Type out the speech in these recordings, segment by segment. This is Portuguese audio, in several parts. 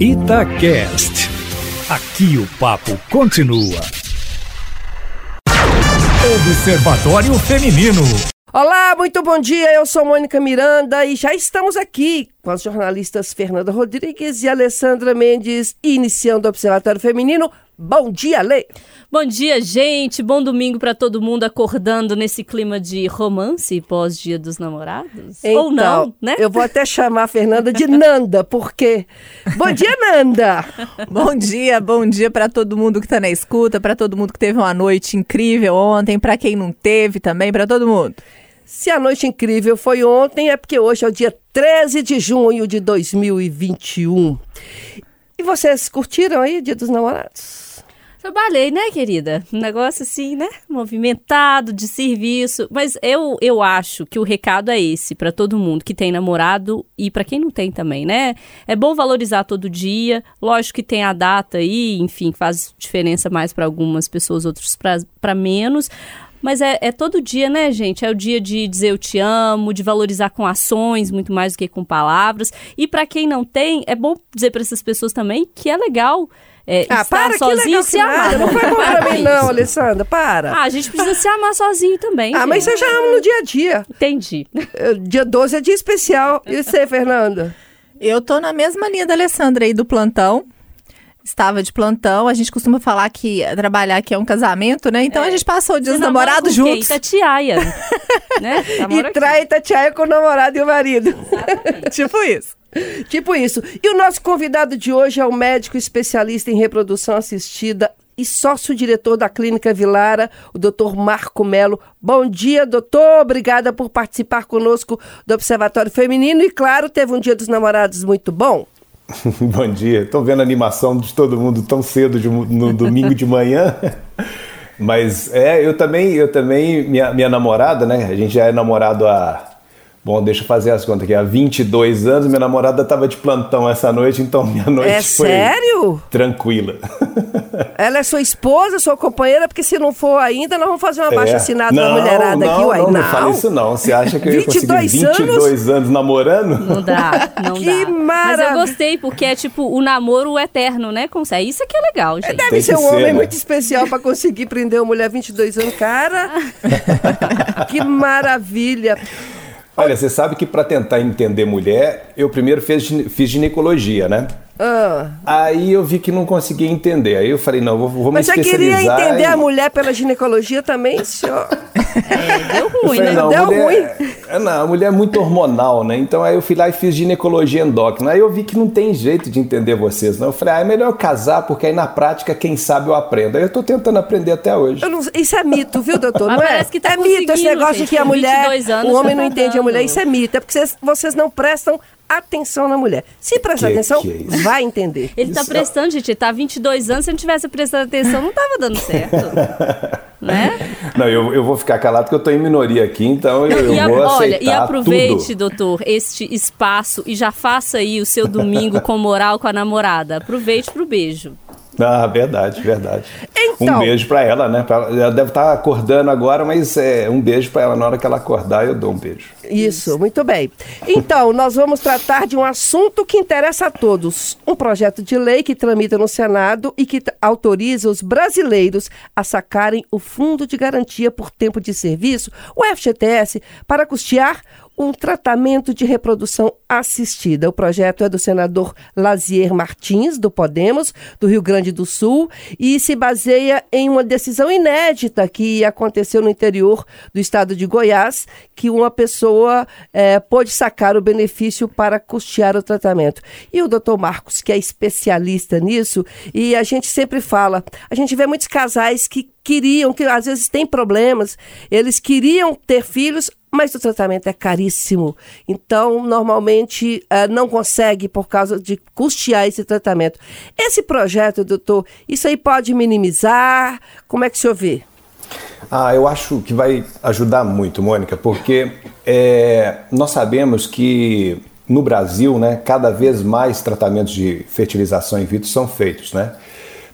Itacast. Aqui o papo continua. Observatório Feminino. Olá, muito bom dia. Eu sou Mônica Miranda e já estamos aqui com as jornalistas Fernanda Rodrigues e Alessandra Mendes, iniciando o Observatório Feminino. Bom dia, Lê. Bom dia, gente. Bom domingo para todo mundo acordando nesse clima de romance pós-dia dos namorados. Então, Ou não, né? Eu vou até chamar a Fernanda de Nanda, porque. Bom dia, Nanda. Bom dia, bom dia para todo mundo que está na escuta, para todo mundo que teve uma noite incrível ontem, para quem não teve também, para todo mundo. Se a noite incrível foi ontem, é porque hoje é o dia 13 de junho de 2021. E vocês curtiram aí Dia dos Namorados? Trabalhei, né, querida? Um negócio assim, né? Movimentado, de serviço. Mas eu, eu acho que o recado é esse para todo mundo que tem namorado e para quem não tem também, né? É bom valorizar todo dia. Lógico que tem a data aí, enfim, faz diferença mais para algumas pessoas, outros para menos. Mas é, é, todo dia, né, gente? É o dia de dizer eu te amo, de valorizar com ações muito mais do que com palavras. E para quem não tem, é bom dizer para essas pessoas também que é legal é, ah, estar para, sozinho e se amar. Não foi bom pra mim, não, Alessandra. Para. Ah, a gente precisa se amar sozinho também. Ah, gente. mas você já ama no dia a dia. Entendi. Dia 12 é dia especial. E você, Fernanda? Eu tô na mesma linha da Alessandra aí do plantão. Estava de plantão, a gente costuma falar que trabalhar aqui é um casamento, né? Então É. a gente passou o dia dos namorados juntos. Itatiaia. né? Namora E aqui. trai Tatiaia com o namorado e o marido. tipo isso. tipo isso. E o nosso convidado de hoje é o médico especialista em reprodução assistida e sócio-diretor da Clínica Vilara, o doutor Marco Melo. Bom dia, doutor. Obrigada por participar conosco do Observatório Feminino. E, claro, teve um dia dos namorados muito bom. Bom dia. Estou vendo a animação de todo mundo tão cedo de- no domingo de manhã. Mas é, eu também, eu também, minha, minha namorada, né? A gente já é namorado há. Bom, deixa eu fazer as contas aqui. Há 22 anos, minha namorada estava de plantão essa noite, então minha noite É foi sério? tranquila. Ela é sua esposa, sua companheira, porque se não for ainda, nós vamos fazer uma É. baixa assinada não, da mulherada não, aqui, uai. Não, não fala isso não. Você acha que eu ia conseguir 22 22 anos, namorando? Não dá, não Que dá. Mas maravilha. eu gostei, porque é tipo o namoro eterno, né? Consegue. Isso aqui é legal, gente. Deve Tem ser que um ser, homem né? muito especial para conseguir prender uma mulher 22 anos. Cara, que maravilha. Olha, você sabe que para tentar entender mulher, eu primeiro fiz, fiz ginecologia, né? Ah, Aí eu vi que não conseguia entender. Aí eu falei, não, vou, vou mas me você queria especializar. entender em- a mulher pela ginecologia também, senhor? Deu Eu ruim, falei, né? não, Deu a mulher, é, não, a mulher é muito hormonal, né? Então aí eu fui lá e fiz ginecologia endócrina. Aí eu vi que não tem jeito de entender vocês, não. Eu falei, ah, é melhor eu casar, porque aí na prática, quem sabe eu aprendo. Aí eu tô tentando aprender até hoje. Eu não- isso é mito, viu, doutor? Mas não é? parece que tá é mito esse negócio gente, que a mulher, 22 anos o homem já não tá entende a mulher. Isso é mito. É porque vocês, vocês não prestam atenção na mulher. Se prestar Que atenção, que é vai entender. Ele tá Isso- prestando, gente. Ele tá há 22 anos. Se não tivesse prestado atenção, não tava dando certo. né? Não, eu, eu vou ficar calado porque eu tô em minoria aqui, então eu, eu E a- vou olha, e aproveite, tudo. doutor, este espaço e já faça aí o seu domingo com moral com a namorada. Aproveite pro beijo. Ah, verdade, verdade. Então- Um beijo pra ela, né? Ela, deve estar acordando agora, mas é um beijo pra ela. Na hora que ela acordar, eu dou um beijo. Isso, muito bem. Então, nós vamos tratar de um assunto que interessa a todos. Um projeto de lei que tramita no Senado e que autoriza os brasileiros a sacarem o Fundo de Garantia por Tempo de Serviço, o FGTS, para custear um tratamento de reprodução assistida. O projeto é do senador Lazier Martins, do Podemos, do Rio Grande do Sul, e se baseia em uma decisão inédita que aconteceu no interior do estado de Goiás, que uma pessoa eh, pôde sacar o benefício para custear o tratamento. E o doutor Marcos, que é especialista nisso, e a gente sempre fala, a gente vê muitos casais que queriam, que às vezes têm problemas, eles queriam ter filhos, mas o tratamento é caríssimo. Então, normalmente, eh, não consegue por causa de custear esse tratamento. Esse projeto, doutor, isso aí pode minimizar? Como é que o senhor vê? Ah, eu acho que vai ajudar muito, Mônica, porque é, nós sabemos que no Brasil, né, cada vez mais tratamentos de fertilização in vitro são feitos, né?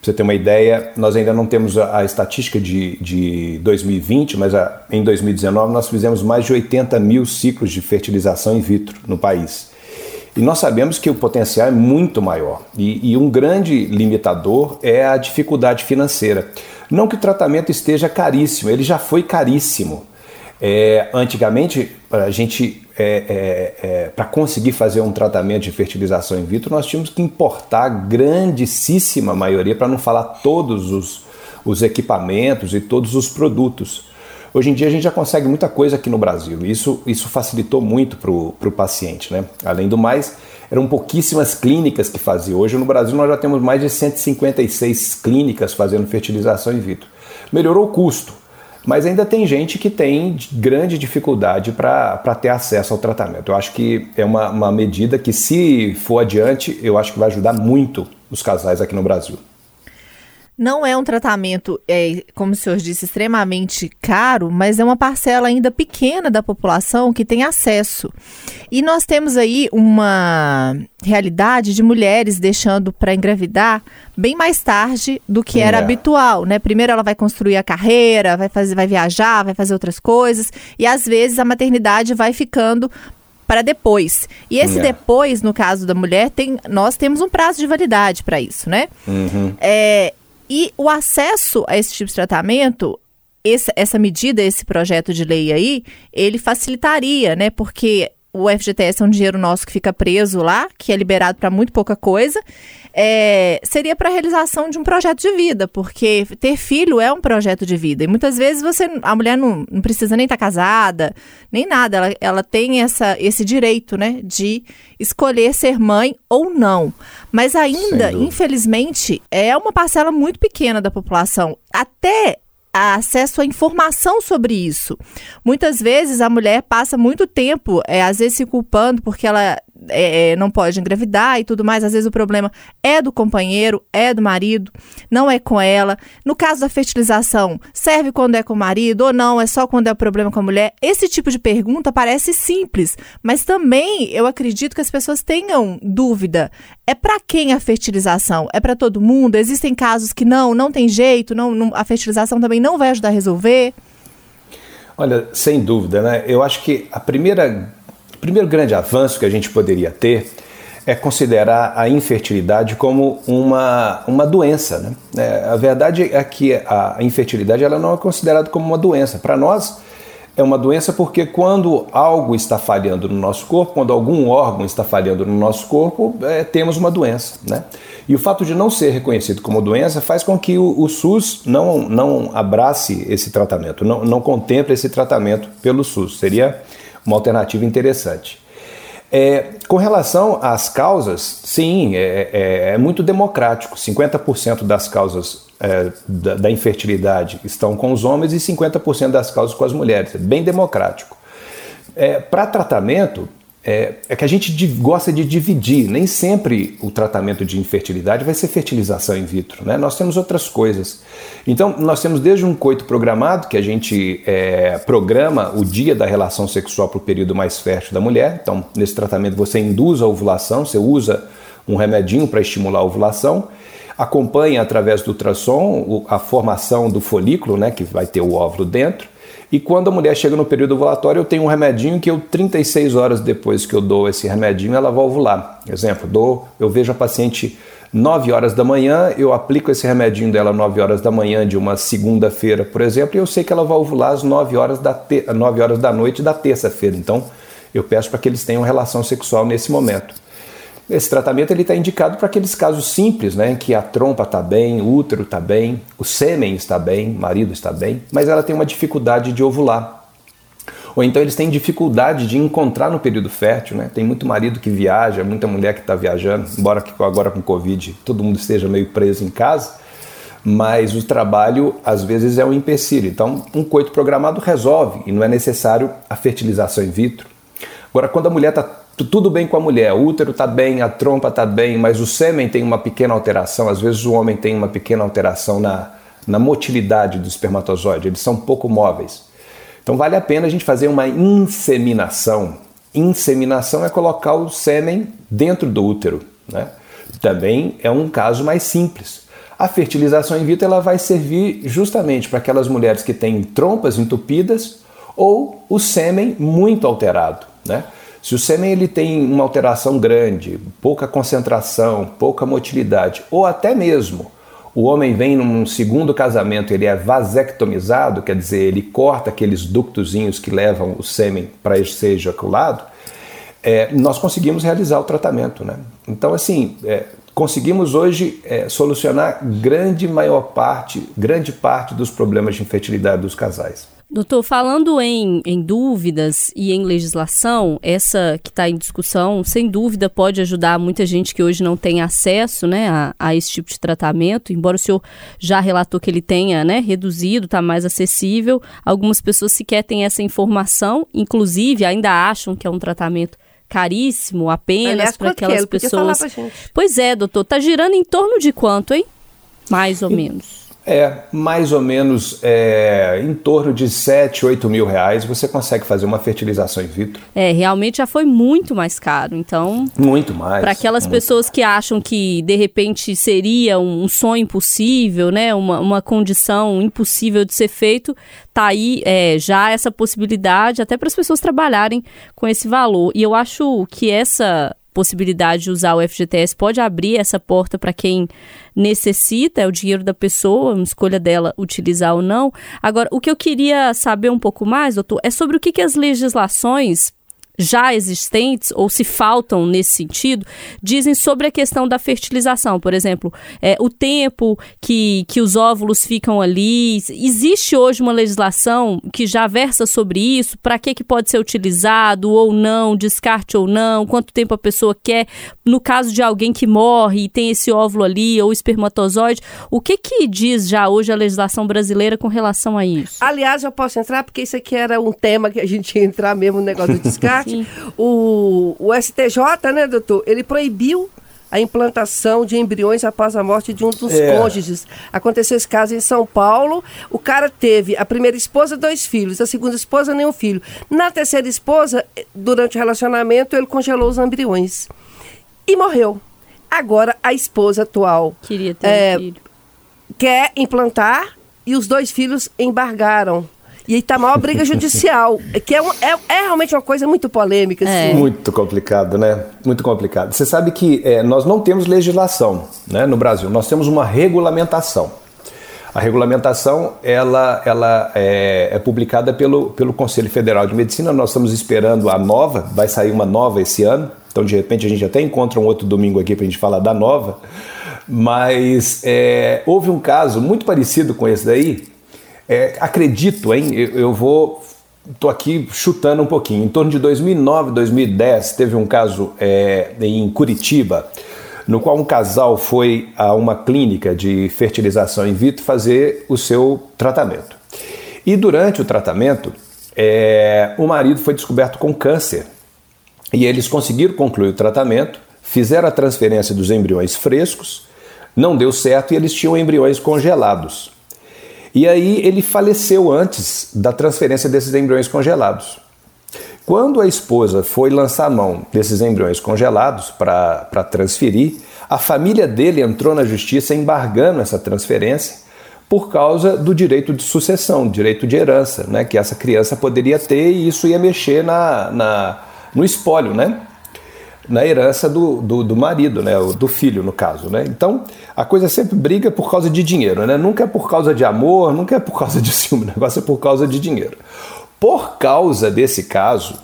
Você ter uma ideia, nós ainda não temos a, a estatística de, de 2020, mas a- em 2019 nós fizemos mais de 80 mil ciclos de fertilização in vitro no país. E nós sabemos que o potencial é muito maior. E, e um grande limitador é a dificuldade financeira. Não que o tratamento esteja caríssimo, ele já foi caríssimo. É, antigamente, a gente, é, é, é para conseguir fazer um tratamento de fertilização in vitro, nós tínhamos que importar grandíssima maioria, para não falar todos os, os equipamentos e todos os produtos. Hoje em dia a gente já consegue muita coisa aqui no Brasil. Isso, isso facilitou muito para o paciente. Né? Além do mais, eram pouquíssimas clínicas que faziam. Hoje no Brasil nós já temos mais de 156 clínicas fazendo fertilização in vitro. Melhorou o custo, mas ainda tem gente que tem grande dificuldade para ter acesso ao tratamento. Eu acho que é uma, uma medida que, se for adiante, eu acho que vai ajudar muito os casais aqui no Brasil. Não é um tratamento, é, como o senhor disse, extremamente caro, mas é uma parcela ainda pequena da população que tem acesso. E nós temos aí uma realidade de mulheres deixando para engravidar bem mais tarde do que era é. habitual, né? Primeiro ela vai construir a carreira, vai fazer, vai viajar, vai fazer outras coisas, e às vezes a maternidade vai ficando para depois. E esse é. depois, no caso da mulher, tem, nós temos um prazo de validade para isso, né? Uhum. É, e o acesso a esse tipo de tratamento, esse, essa medida, esse projeto de lei aí, ele facilitaria, né? Porque o FGTS é um dinheiro nosso que fica preso lá, que é liberado para muito pouca coisa, é, seria para a realização de um projeto de vida, porque ter filho é um projeto de vida. E muitas vezes você, a mulher não, não precisa nem estar tá casada, nem nada. Ela, ela tem essa, esse direito né, de escolher ser mãe ou não. Mas ainda, infelizmente, é uma parcela muito pequena da população. Até acesso à informação sobre isso. Muitas vezes a mulher passa muito tempo, é, às vezes se culpando porque ela é, é, não pode engravidar e tudo mais. Às vezes o problema é do companheiro, é do marido, não é com ela. No caso da fertilização, serve quando é com o marido ou não? É só quando é o problema com a mulher? Esse tipo de pergunta parece simples, mas também eu acredito que as pessoas tenham dúvida. É para quem a fertilização? É para todo mundo? Existem casos que não, não tem jeito, não, não, a fertilização também não vai ajudar a resolver? Olha, sem dúvida, né? Eu acho que a primeira primeiro grande avanço que a gente poderia ter é considerar a infertilidade como uma, uma doença. Né? É, a verdade é que a infertilidade ela não é considerada como uma doença. Para nós, é uma doença porque quando algo está falhando no nosso corpo, quando algum órgão está falhando no nosso corpo, é, temos uma doença. Né? E o fato de não ser reconhecido como doença faz com que o, o SUS não, não abrace esse tratamento, não, não contemple esse tratamento pelo SUS. Seria uma alternativa interessante. É, com relação às causas, sim, é, é, é muito democrático. 50% das causas é, da, da, infertilidade estão com os homens e 50% das causas com as mulheres. É bem democrático. É, Para tratamento, é, é, que a gente gosta de dividir. Nem sempre o tratamento de infertilidade vai ser fertilização in vitro. Né? Nós temos outras coisas. Então, nós temos desde um coito programado, que a gente é, programa o dia da relação sexual para o período mais fértil da mulher. Então, nesse tratamento, você induz a ovulação, você usa um remedinho para estimular a ovulação. Acompanha através do ultrassom a formação do folículo, né, que vai ter o óvulo dentro e quando a mulher chega no período ovulatório, eu tenho um remedinho que eu 36 horas depois que eu dou esse remedinho, ela vai ovular. Exemplo, dou, eu vejo a paciente 9 horas da manhã, eu aplico esse remedinho dela 9 horas da manhã de uma segunda-feira, por exemplo, e eu sei que ela vai ovular às 9 horas da, te 9 horas da noite da terça-feira. Então, eu peço para que eles tenham relação sexual nesse momento. Esse tratamento ele está indicado para aqueles casos simples, né, em que a trompa está bem, o útero está bem, o sêmen está bem, o marido está bem, mas ela tem uma dificuldade de ovular. Ou então eles têm dificuldade de encontrar no período fértil, né? Tem muito marido que viaja, muita mulher que está viajando, embora que agora com Covid todo mundo esteja meio preso em casa, mas o trabalho às vezes é um empecilho. Então, um coito programado resolve e não é necessário a fertilização in vitro. Agora, quando a mulher está tudo bem com a mulher, o útero está bem, a trompa está bem, mas o sêmen tem uma pequena alteração, às vezes o homem tem uma pequena alteração na, na motilidade do espermatozoide, eles são pouco móveis. Então vale a pena a gente fazer uma inseminação. Inseminação é colocar o sêmen dentro do útero. Né? Também é um caso mais simples. A fertilização in vitro ela vai servir justamente para aquelas mulheres que têm trompas entupidas ou o sêmen muito alterado. Né? Se o sêmen ele tem uma alteração grande, pouca concentração, pouca motilidade, ou até mesmo o homem vem num segundo casamento, ele é vasectomizado, quer dizer, ele corta aqueles ductozinhos que levam o sêmen para ser ejaculado, é, nós conseguimos realizar o tratamento. Né? Então, assim, é, conseguimos hoje é, solucionar grande maior parte, grande parte dos problemas de infertilidade dos casais. Doutor, falando em, em dúvidas e em legislação, essa que está em discussão, sem dúvida pode ajudar muita gente que hoje não tem acesso né, a, a esse tipo de tratamento, embora o senhor já relatou que ele tenha né, reduzido, está mais acessível. Algumas pessoas sequer têm essa informação, inclusive ainda acham que é um tratamento caríssimo apenas para aquelas pessoas. Pois é, doutor, está girando em torno de quanto, hein? Mais ou menos. É, mais ou menos é, em torno de 7, 8 mil reais você consegue fazer uma fertilização in vitro. É, realmente já foi muito mais caro, então... Muito mais. Para aquelas pessoas que acham que, de repente, seria um sonho impossível, né, uma, uma condição impossível de ser feito, tá aí é, já essa possibilidade, até para as pessoas trabalharem com esse valor. E eu acho que essa possibilidade de usar o FGTS pode abrir essa porta para quem necessita, é o dinheiro da pessoa, uma escolha dela utilizar ou não. Agora, o que eu queria saber um pouco mais, doutor, é sobre o que, que as legislações já existentes ou se faltam nesse sentido, dizem sobre a questão da fertilização. Por exemplo, é, o tempo que, que os óvulos ficam ali. Existe hoje uma legislação que já versa sobre isso? Para que, que pode ser utilizado ou não, descarte ou não, quanto tempo a pessoa quer. No caso de alguém que morre e tem esse óvulo ali ou espermatozoide, o que, que diz já hoje a legislação brasileira com relação a isso? Aliás, eu posso entrar, porque isso aqui era um tema que a gente ia entrar mesmo no negócio do descarte. O, o STJ, né, doutor, ele proibiu a implantação de embriões após a morte de um dos é. cônjuges. Aconteceu esse caso em São Paulo. O cara teve a primeira esposa, dois filhos, a segunda esposa, nenhum filho. Na terceira esposa, durante o relacionamento, ele congelou os embriões e morreu. Agora, a esposa atual queria ter é, um filho. quer implantar e os dois filhos embargaram. E aí tá maior briga judicial, que é, um, é, é, realmente uma coisa muito polêmica. Assim. É. Muito complicado, né? Muito complicado. Você sabe que é, nós não temos legislação né, no Brasil, nós temos uma regulamentação. A regulamentação ela, ela é, é, publicada pelo, pelo Conselho Federal de Medicina. Nós estamos esperando a nova, vai sair uma nova esse ano. Então, de repente, a gente até encontra um outro domingo aqui para a gente falar da nova. Mas é, houve um caso muito parecido com esse daí, é, acredito, hein? Eu, eu vou. Estou aqui chutando um pouquinho. Em torno de 2009, 2010, teve um caso é, em Curitiba, no qual um casal foi a uma clínica de fertilização in vitro fazer o seu tratamento. E durante o tratamento, é, o marido foi descoberto com câncer. E eles conseguiram concluir o tratamento, fizeram a transferência dos embriões frescos, não deu certo e eles tinham embriões congelados. E aí ele faleceu antes da transferência desses embriões congelados. Quando a esposa foi lançar mão desses embriões congelados para transferir, a família dele entrou na justiça embargando essa transferência por causa do direito de sucessão, direito de herança, né, que essa criança poderia ter e isso ia mexer na, na no espólio, né? Na herança do, do, do, marido, né, do filho, no caso. Né? Então, a coisa sempre briga por causa de dinheiro. Né? Nunca é por causa de amor, nunca é por causa de ciúme, o negócio é por causa de dinheiro. Por causa desse caso,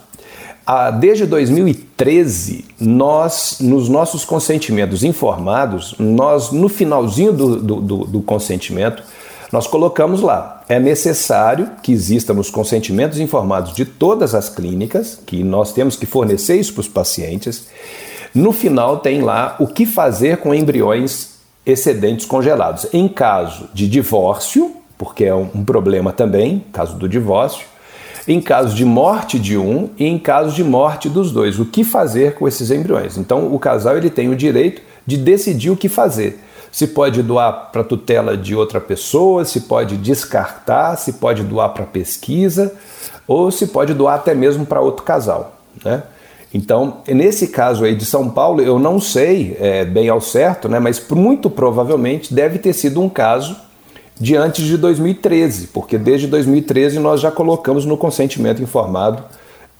desde 2013, nós, nos nossos consentimentos informados, nós, no finalzinho do, do, do, do consentimento, nós colocamos lá, é necessário que exista nos consentimentos informados de todas as clínicas, que nós temos que fornecer isso para os pacientes. No final tem lá o que fazer com embriões excedentes congelados. Em caso de divórcio, porque é um problema também, caso do divórcio, em caso de morte de um e em caso de morte dos dois. O que fazer com esses embriões? Então, o casal ele tem o direito de decidir o que fazer se pode doar para tutela de outra pessoa, se pode descartar, se pode doar para pesquisa, ou se pode doar até mesmo para outro casal. Né? Então, nesse caso aí de São Paulo, eu não sei é, bem ao certo, né, mas muito provavelmente deve ter sido um caso de antes de 2013, porque desde 2013 nós já colocamos no consentimento informado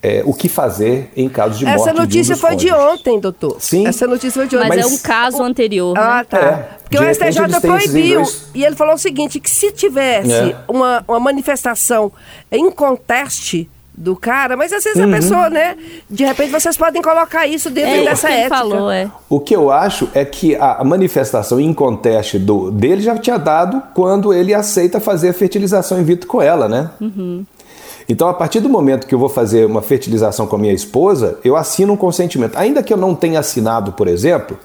é, o que fazer em caso de morte. Essa de um notícia dos foi de cônjuges. ontem, doutor. Sim. Essa notícia foi de ontem. Mas, é Mas- um caso anterior, né? Ah, tá. É, Porque de o STJ proibiu. dois- E ele falou o seguinte: que se tivesse É. uma, uma manifestação em conteste do cara, mas às vezes Uhum. a pessoa, né? De repente vocês podem colocar isso dentro É dessa ética. falou, é. O que eu acho é que a manifestação em conteste do, dele já tinha dado quando ele aceita fazer a fertilização in vitro com ela, né? Então, a partir do momento que eu vou fazer uma fertilização com a minha esposa, eu assino um consentimento. Ainda que eu não tenha assinado, por exemplo,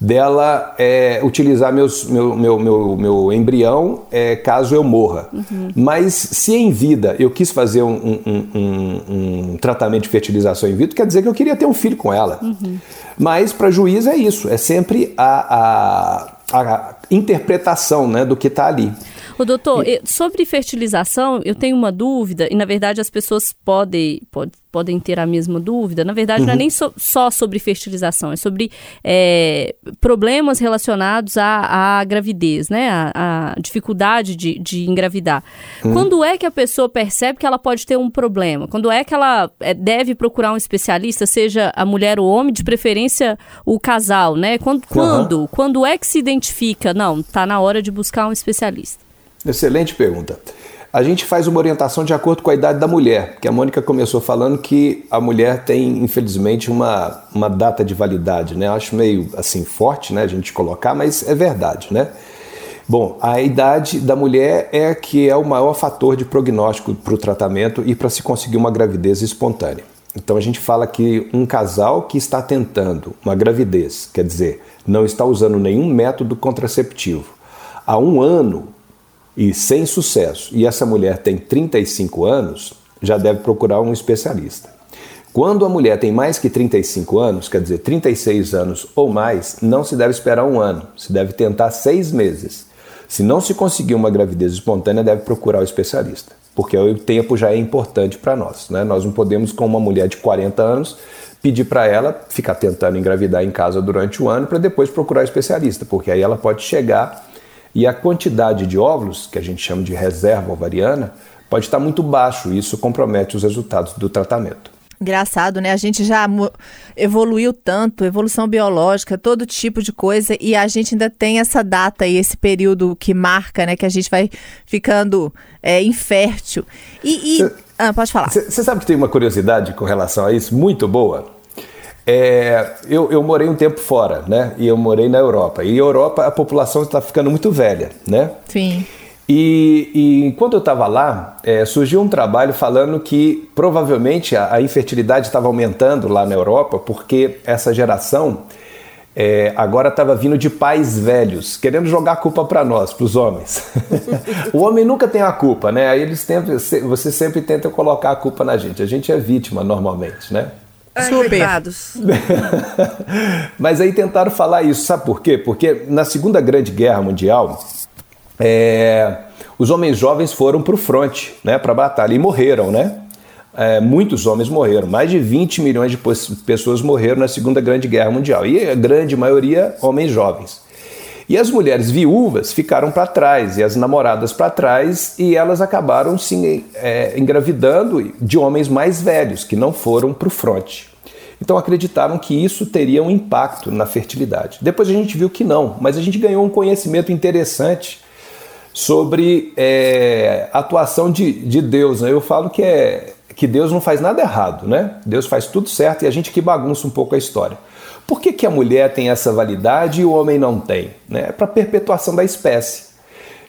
dela é, utilizar meus, meu, meu, meu, meu embrião é, caso eu morra. Mas se em vida eu quis fazer um, um- um- um- tratamento de fertilização in vitro, quer dizer que eu queria ter um filho com ela. Mas para juiz é isso, é sempre a, a, a interpretação né, do que está ali. Ô, doutor, eh, sobre fertilização, eu tenho uma dúvida, e na verdade as pessoas podem, pod- podem ter a mesma dúvida. Na verdade, não é nem so- só sobre fertilização, é sobre eh, problemas relacionados à, à gravidez, né? A, a dificuldade de, de engravidar. Quando é que a pessoa percebe que ela pode ter um problema? Quando é que ela eh, deve procurar um especialista, seja a mulher ou o homem, de preferência o casal, né? Quando, quando, quando é que se identifica? Não, tá na hora de buscar um especialista. Excelente pergunta. A gente faz uma orientação de acordo com a idade da mulher, porque a Mônica começou falando que a mulher tem, infelizmente, uma, uma data de validade, né? Acho meio assim forte, né, a gente colocar, mas é verdade, né? Bom, a idade da mulher é que é o maior fator de prognóstico para o tratamento e para se conseguir uma gravidez espontânea. Então a gente fala que um casal que está tentando uma gravidez, quer dizer, não está usando nenhum método contraceptivo, há um ano e sem sucesso, e essa mulher tem 35 anos, já deve procurar um especialista. Quando a mulher tem mais que 35 anos, quer dizer, 36 anos ou mais, não se deve esperar um ano, se deve tentar seis meses. Se não se conseguir uma gravidez espontânea, deve procurar o especialista, porque o tempo já é importante para nós. Né? Nós não podemos, com uma mulher de 40 anos, pedir para ela ficar tentando engravidar em casa durante o ano para depois procurar o especialista, porque aí ela pode chegar e a quantidade de óvulos, que a gente chama de reserva ovariana, pode estar muito baixo e isso compromete os resultados do tratamento. Engraçado, né? A gente já evoluiu tanto, evolução biológica, todo tipo de coisa, e a gente ainda tem essa data e esse período que marca, né? Que a gente vai ficando é, infértil. E. e- Cê- Ah, pode falar. Você sabe que tem uma curiosidade com relação a isso muito boa? É, eu, eu morei um tempo fora, né? E eu morei na Europa. E Europa a população está ficando muito velha, né? Sim. E, e enquanto eu estava lá, é, surgiu um trabalho falando que provavelmente a, a infertilidade estava aumentando lá na Europa porque essa geração é, agora estava vindo de pais velhos, querendo jogar a culpa para nós, para os homens. o homem nunca tem a culpa, né? Aí eles tentam, você sempre tenta colocar a culpa na gente. A gente é vítima normalmente, né? Ai, Super. coitados. Mas aí tentaram falar isso, sabe por quê? Porque na Segunda Grande Guerra Mundial, é, os homens jovens foram para o fronte, né, para a batalha, e morreram, né? É, muitos homens morreram, mais de 20 milhões de pessoas morreram na Segunda Grande Guerra Mundial, e a grande maioria homens jovens. E as mulheres viúvas ficaram para trás, e as namoradas para trás, e elas acabaram se é, engravidando de homens mais velhos, que não foram para o fronte. Então acreditaram que isso teria um impacto na fertilidade. Depois a gente viu que não, mas a gente ganhou um conhecimento interessante sobre é, a atuação de, de Deus. né? Eu falo que, é, que Deus não faz nada errado, né? Deus faz tudo certo e a gente que bagunça um pouco a história. Por que, que a mulher tem essa validade e o homem não tem? Né? É para perpetuação da espécie.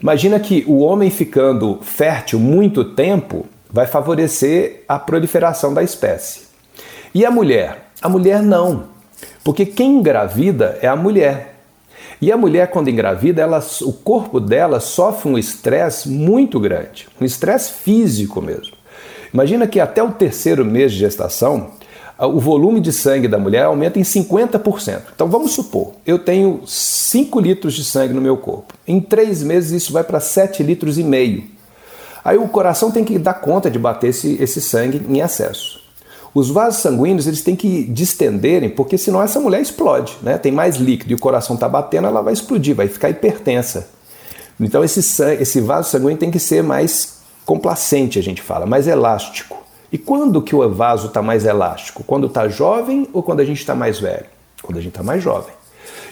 Imagina que o homem ficando fértil muito tempo vai favorecer a proliferação da espécie. E a mulher? A mulher não. Porque quem engravida é a mulher. E a mulher, quando engravida, ela, o corpo dela sofre um estresse muito grande, um estresse físico mesmo. Imagina que até o terceiro mês de gestação, o volume de sangue da mulher aumenta em 50%. Então vamos supor, eu tenho 5 litros de sangue no meu corpo. Em três meses isso vai para 7 litros e meio. Aí o coração tem que dar conta de bater esse, esse sangue em excesso. Os vasos sanguíneos eles têm que distenderem, porque senão essa mulher explode, né? Tem mais líquido e o coração está batendo, ela vai explodir, vai ficar hipertensa. Então esse, esse vaso sanguíneo tem que ser mais complacente, a gente fala, mais elástico. E quando que o vaso está mais elástico? Quando está jovem ou quando a gente está mais velho? Quando a gente está mais jovem.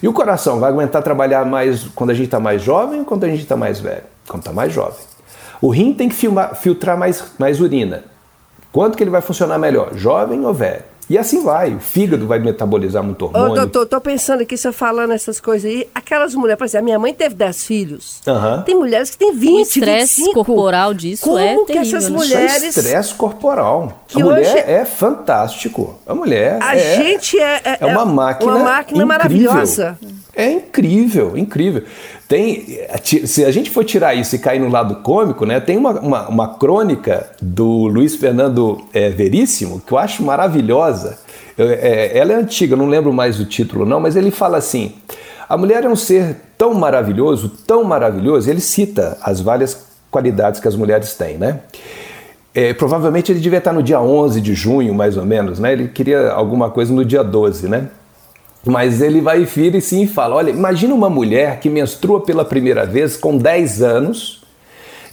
E o coração vai aguentar trabalhar mais quando a gente está mais jovem ou quando a gente está mais velho? Quando está mais jovem. O rim tem que filmar, filtrar mais, mais urina. Quando que ele vai funcionar melhor? Jovem ou velho? E assim vai, o fígado vai metabolizar muito hormônio. Ô, doutor, tô pensando aqui, você falando essas coisas aí, aquelas mulheres, por exemplo, a minha mãe teve 10 filhos. Aham. Tem mulheres que têm 20, O estresse 25. corporal disso Como é que terrível, essas né? Isso é mulheres... estresse corporal. Que a mulher hoje- é fantástico. A mulher A é, gente é, é, é uma máquina uma máquina incrível. maravilhosa. É incrível, incrível. Tem, se a gente for tirar isso e cair no lado cômico, né, tem uma, uma, uma crônica do Luiz Fernando é, Veríssimo que eu acho maravilhosa. Eu- é, ela é antiga, não lembro mais o título não, mas ele fala assim: a mulher é um ser tão maravilhoso, tão maravilhoso. Ele cita as várias qualidades que as mulheres têm, né? É, provavelmente ele devia estar no dia 11 de junho, mais ou menos, né? Ele queria alguma coisa no dia 12, né? Mas ele vai vira e sim fala: olha, imagina uma mulher que menstrua pela primeira vez com 10 anos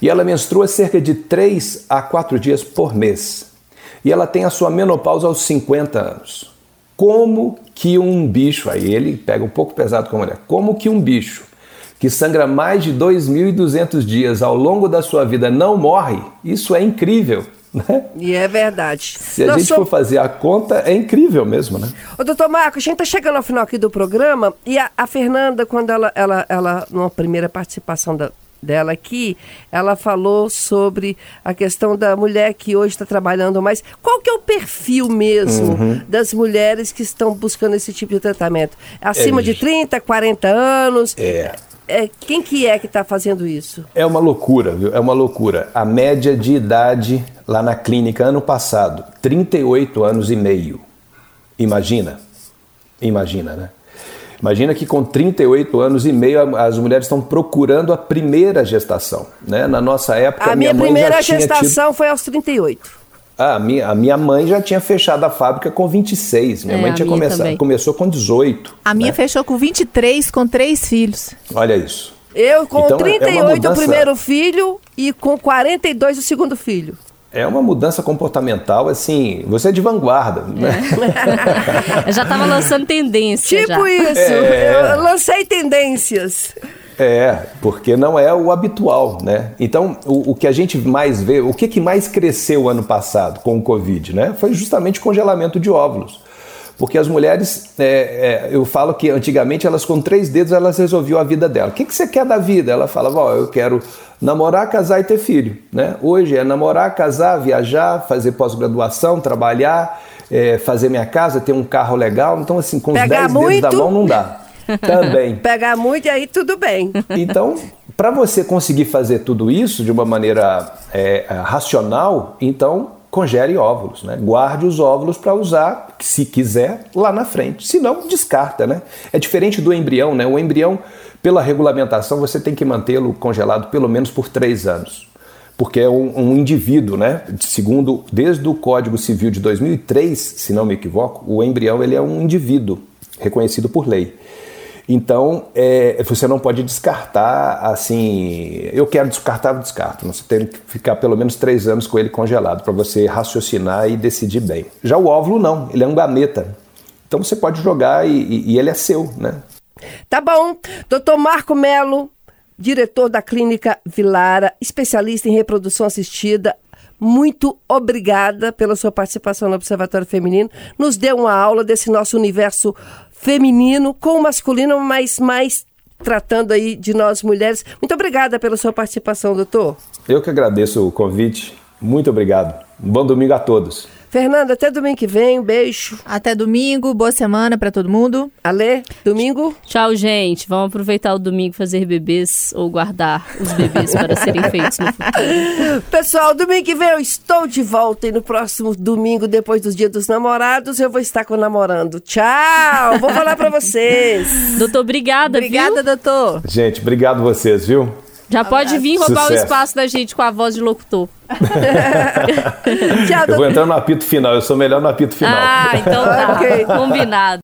e ela menstrua cerca de 3 a 4 dias por mês. E ela tem a sua menopausa aos 50 anos. Como que um bicho, aí ele pega um pouco pesado com a mulher, como que um bicho que sangra mais de 2.200 dias ao longo da sua vida não morre? Isso é incrível, né? E é verdade. Se a Nós gente somos- for fazer a conta, é incrível mesmo, né? Ô, doutor Marco, a gente tá chegando ao final aqui do programa e a, a Fernanda, quando ela, ela, ela, numa primeira participação da- dela aqui, ela falou sobre a questão da mulher que hoje está trabalhando mais. Qual que é o perfil mesmo Uhum. das mulheres que estão buscando esse tipo de tratamento? Acima É, de 30, 40 anos? É. É, quem que é que está fazendo isso? É uma loucura, viu? É uma loucura. A média de idade lá na clínica ano passado, 38 anos e meio. Imagina. Imagina, né? Imagina que com 38 anos e meio as mulheres estão procurando a primeira gestação, né? Na nossa época, A minha mãe primeira tinha tido- gestação foi aos 38. Ah, a, minha, a minha mãe já tinha fechado a fábrica com 26. Minha É, mãe tinha minha começado, também. começou com 18. A minha né? fechou com 23, com três filhos. Olha isso. Eu com Então, é- é uma 38 o primeiro filho e com 42 o segundo filho. É uma mudança comportamental, assim, você é de vanguarda, né? Eu já tava lançando tendência Tipo já. isso, É. eu lancei tendências. É, porque não é o habitual, né? Então, o, o que a gente mais vê, o que, que mais cresceu ano passado com o Covid, né? Foi justamente o congelamento de óvulos. Porque as mulheres, é, é, eu falo que antigamente elas com três dedos elas resolviam a vida dela. O que, que você quer da vida? Ela falava, ó, eu quero namorar, casar e ter filho, né? Hoje é namorar, casar, viajar, fazer pós-graduação, trabalhar, é, fazer minha casa, ter um carro legal. Então, assim, com os dez dedos da muito. mão não dá. Também. Pegar muito e aí tudo bem. Então, para você conseguir fazer tudo isso de uma maneira é, racional, então congele óvulos, né? Guarde os óvulos para usar, se quiser, lá na frente. Se não, descarta, né? É diferente do embrião, né? O embrião, pela regulamentação, você tem que mantê-lo congelado pelo menos por três anos. Porque é um, um indivíduo, né? Segundo, desde o Código Civil de 2003, se não me equivoco, o embrião ele é um indivíduo reconhecido por lei. Então, é, você não pode descartar assim. Eu quero descartar, descarto. Você tem que ficar pelo menos três anos com ele congelado para você raciocinar e decidir bem. Já o óvulo, não, ele é um gameta. Então você pode jogar e, e- e ele é seu, né? Tá bom. Doutor Marco Melo, diretor da Clínica Vilara, especialista em reprodução assistida. Muito obrigada pela sua participação no Observatório Feminino. Nos deu uma aula desse nosso universo feminino com o masculino, mas mais tratando aí de nós mulheres. Muito obrigada pela sua participação, doutor. Eu que agradeço o convite. Muito obrigado. Um bom domingo a todos. Fernanda, até domingo que vem. Um beijo. Até domingo, boa semana pra todo mundo. Alê, domingo. Tchau, gente. Vamos aproveitar o domingo e fazer bebês ou guardar os bebês para serem feitos no futuro. Pessoal, domingo que vem eu estou de volta e no próximo domingo, depois dos Dias dos Namorados, eu vou estar com o namorando. Tchau! Vou falar pra vocês. Doutor, obrigada, Obrigada, viu? doutor. Gente, obrigado vocês, viu? Já pode vir roubar o Sucesso. espaço da gente com a voz de locutor. Tchau, Eu vou entrar no apito final, eu sou melhor no apito final. Ah, então tá. Combinado.